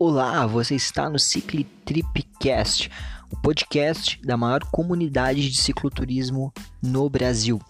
Olá, você está no Ciclitripcast, o podcast da maior comunidade de cicloturismo no Brasil.